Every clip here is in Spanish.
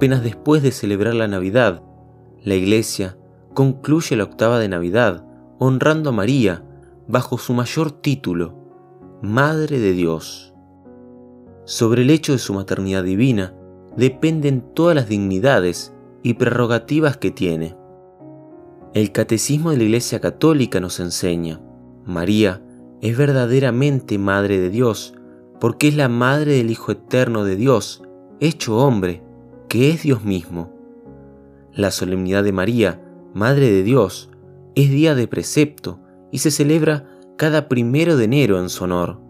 Apenas después de celebrar la Navidad, la Iglesia concluye la octava de Navidad honrando a María bajo su mayor título, Madre de Dios. Sobre el hecho de su maternidad divina dependen todas las dignidades y prerrogativas que tiene. El Catecismo de la Iglesia Católica nos enseña, María es verdaderamente Madre de Dios, porque es la Madre del Hijo Eterno de Dios, hecho hombre, que es Dios mismo. La solemnidad de María, Madre de Dios, es día de precepto y se celebra cada primero de enero en su honor.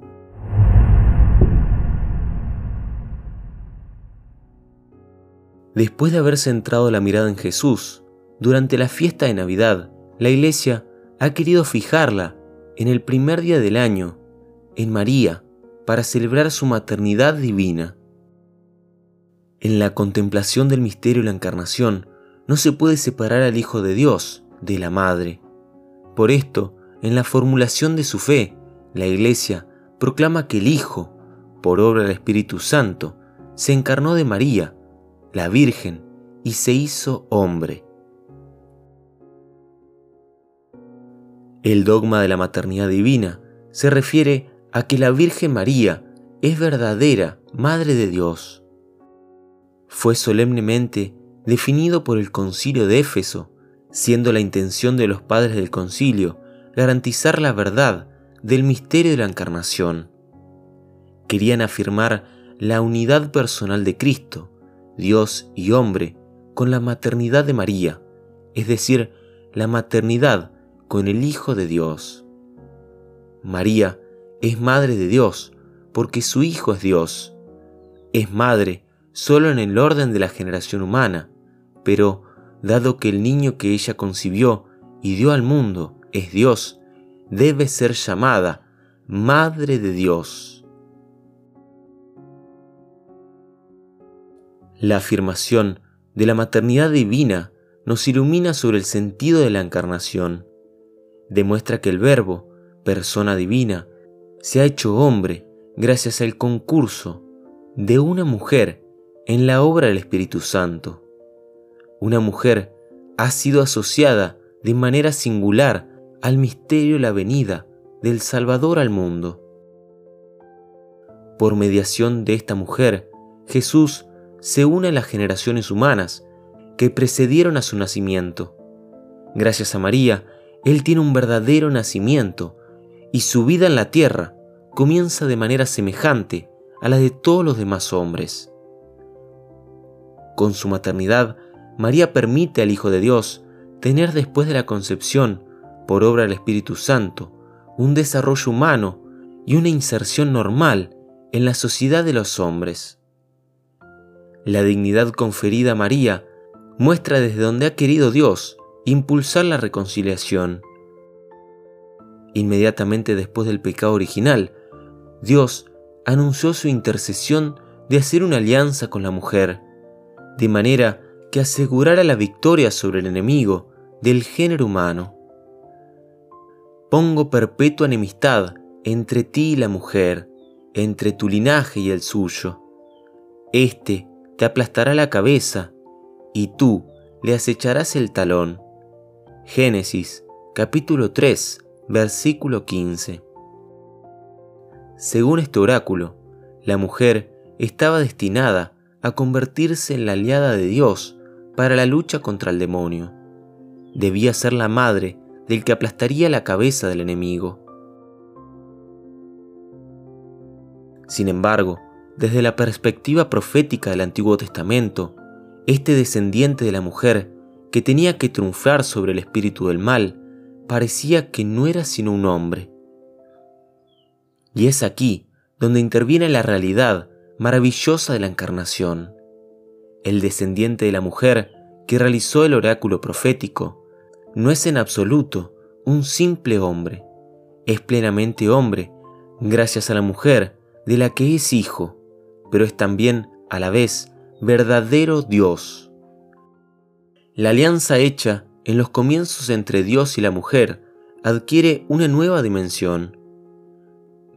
Después de haber centrado la mirada en Jesús, durante la fiesta de Navidad, la Iglesia ha querido fijarla en el primer día del año, en María, para celebrar su maternidad divina. En la contemplación del misterio de la Encarnación, no se puede separar al Hijo de Dios de la Madre. Por esto, en la formulación de su fe, la Iglesia proclama que el Hijo, por obra del Espíritu Santo, se encarnó de María, la Virgen, y se hizo hombre. El dogma de la maternidad divina se refiere a que la Virgen María es verdadera Madre de Dios. Fue solemnemente definido por el concilio de Éfeso, siendo la intención de los padres del concilio garantizar la verdad del misterio de la encarnación. Querían afirmar la unidad personal de Cristo, Dios y hombre, con la maternidad de María, es decir, la maternidad con el Hijo de Dios. María es madre de Dios porque su Hijo es Dios. Es madre solo en el orden de la generación humana, pero dado que el niño que ella concibió y dio al mundo es Dios, debe ser llamada Madre de Dios. La afirmación de la maternidad divina nos ilumina sobre el sentido de la encarnación. Demuestra que el Verbo, persona divina, se ha hecho hombre gracias al concurso de una mujer en la obra del Espíritu Santo. Una mujer ha sido asociada de manera singular al misterio de la venida del Salvador al mundo. Por mediación de esta mujer, Jesús se une a las generaciones humanas que precedieron a su nacimiento. Gracias a María, Él tiene un verdadero nacimiento y su vida en la tierra comienza de manera semejante a la de todos los demás hombres. Con su maternidad, María permite al Hijo de Dios tener después de la concepción, por obra del Espíritu Santo, un desarrollo humano y una inserción normal en la sociedad de los hombres. La dignidad conferida a María muestra desde donde ha querido Dios impulsar la reconciliación. Inmediatamente después del pecado original, Dios anunció su intercesión de hacer una alianza con la mujer, de manera que asegurara la victoria sobre el enemigo del género humano. Pongo perpetua enemistad entre ti y la mujer, entre tu linaje y el suyo. Este te aplastará la cabeza y tú le acecharás el talón. Génesis capítulo 3 versículo 15. Según este oráculo, la mujer estaba destinada a convertirse en la aliada de Dios para la lucha contra el demonio. Debía ser la madre del que aplastaría la cabeza del enemigo. Sin embargo, desde la perspectiva profética del Antiguo Testamento, este descendiente de la mujer, que tenía que triunfar sobre el espíritu del mal, parecía que no era sino un hombre. Y es aquí donde interviene la realidad maravillosa de la encarnación. El descendiente de la mujer que realizó el oráculo profético no es en absoluto un simple hombre, es plenamente hombre gracias a la mujer de la que es hijo, pero es también a la vez verdadero Dios. La alianza hecha en los comienzos entre Dios y la mujer adquiere una nueva dimensión.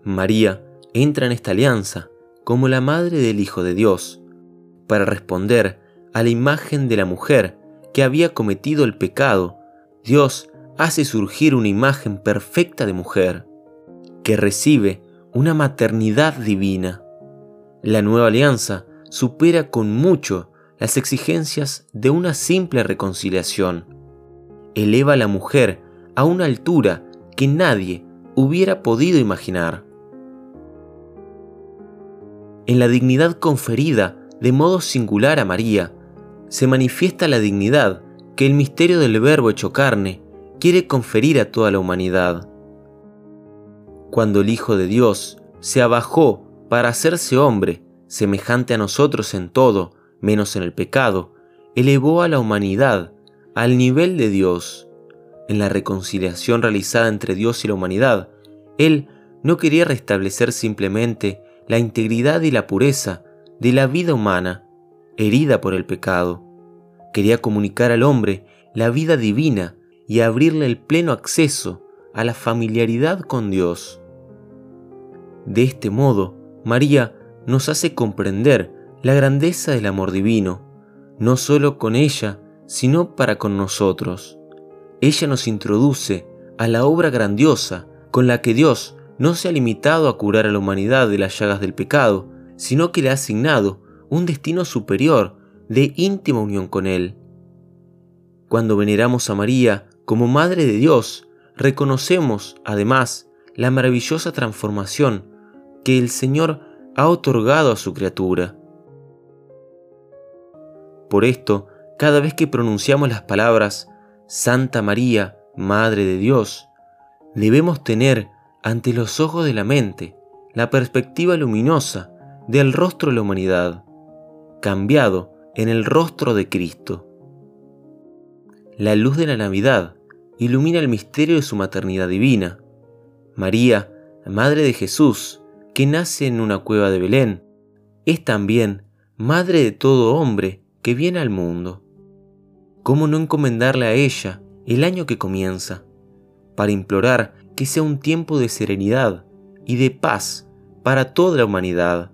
María entra en esta alianza como la madre del Hijo de Dios, para responder a la imagen de la mujer que había cometido el pecado, Dios hace surgir una imagen perfecta de mujer, que recibe una maternidad divina. La nueva alianza supera con mucho las exigencias de una simple reconciliación. Eleva a la mujer a una altura que nadie hubiera podido imaginar. En la dignidad conferida de modo singular a María, se manifiesta la dignidad que el misterio del Verbo hecho carne quiere conferir a toda la humanidad. Cuando el Hijo de Dios se abajó para hacerse hombre, semejante a nosotros en todo, menos en el pecado, elevó a la humanidad al nivel de Dios. En la reconciliación realizada entre Dios y la humanidad, Él no quería restablecer simplemente la integridad y la pureza de la vida humana herida por el pecado. Quería comunicar al hombre la vida divina y abrirle el pleno acceso a la familiaridad con Dios. De este modo, María nos hace comprender la grandeza del amor divino, no solo con ella, sino para con nosotros. Ella nos introduce a la obra grandiosa con la que Dios no se ha limitado a curar a la humanidad de las llagas del pecado, sino que le ha asignado un destino superior de íntima unión con Él. Cuando veneramos a María como Madre de Dios, reconocemos, además, la maravillosa transformación que el Señor ha otorgado a su criatura. Por esto, cada vez que pronunciamos las palabras Santa María, Madre de Dios, debemos tener ante los ojos de la mente la perspectiva luminosa del rostro de la humanidad, cambiado en el rostro de Cristo. La luz de la Navidad ilumina el misterio de su maternidad divina. María, Madre de Jesús, que nace en una cueva de Belén, es también Madre de todo hombre que viene al mundo. ¿Cómo no encomendarle a ella el año que comienza, para implorar que sea un tiempo de serenidad y de paz para toda la humanidad.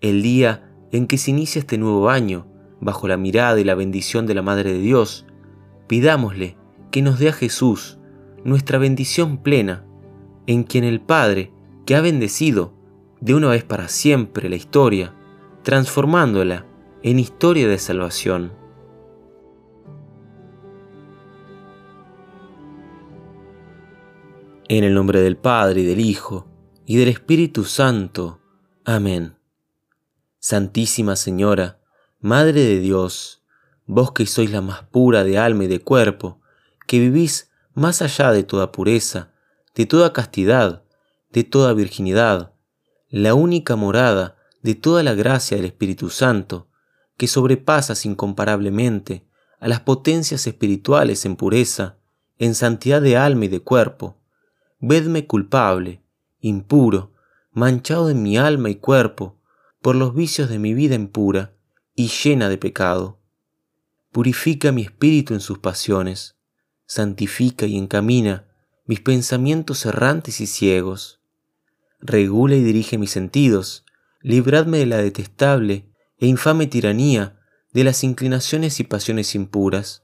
El día en que se inicia este nuevo año, bajo la mirada y la bendición de la Madre de Dios, pidámosle que nos dé a Jesús, nuestra bendición plena, en quien el Padre, que ha bendecido de una vez para siempre la historia, transformándola en historia de salvación. En el nombre del Padre y del Hijo y del Espíritu Santo. Amén. Santísima Señora, Madre de Dios, vos que sois la más pura de alma y de cuerpo, que vivís más allá de toda pureza, de toda castidad, de toda virginidad, la única morada de toda la gracia del Espíritu Santo, que sobrepasas incomparablemente a las potencias espirituales en pureza, en santidad de alma y de cuerpo, vedme culpable, impuro, manchado en mi alma y cuerpo por los vicios de mi vida impura y llena de pecado. Purifica mi espíritu en sus pasiones, santifica y encamina mis pensamientos errantes y ciegos. Regula y dirige mis sentidos, libradme de la detestable e infame tiranía de las inclinaciones y pasiones impuras.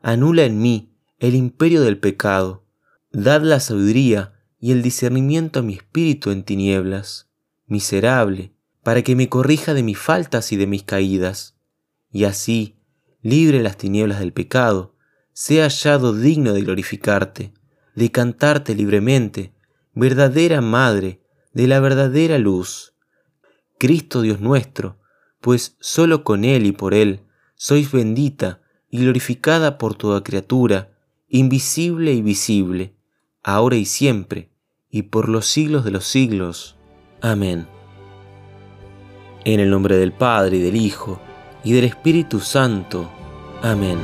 Anula en mí el imperio del pecado, Dad la sabiduría y el discernimiento a mi espíritu en tinieblas, miserable, para que me corrija de mis faltas y de mis caídas, y así, libre las tinieblas del pecado, sea hallado digno de glorificarte, de cantarte libremente, verdadera Madre de la verdadera luz. Cristo Dios nuestro, pues sólo con Él y por Él sois bendita y glorificada por toda criatura, invisible y visible, ahora y siempre, y por los siglos de los siglos. Amén. En el nombre del Padre y del Hijo y del Espíritu Santo. Amén.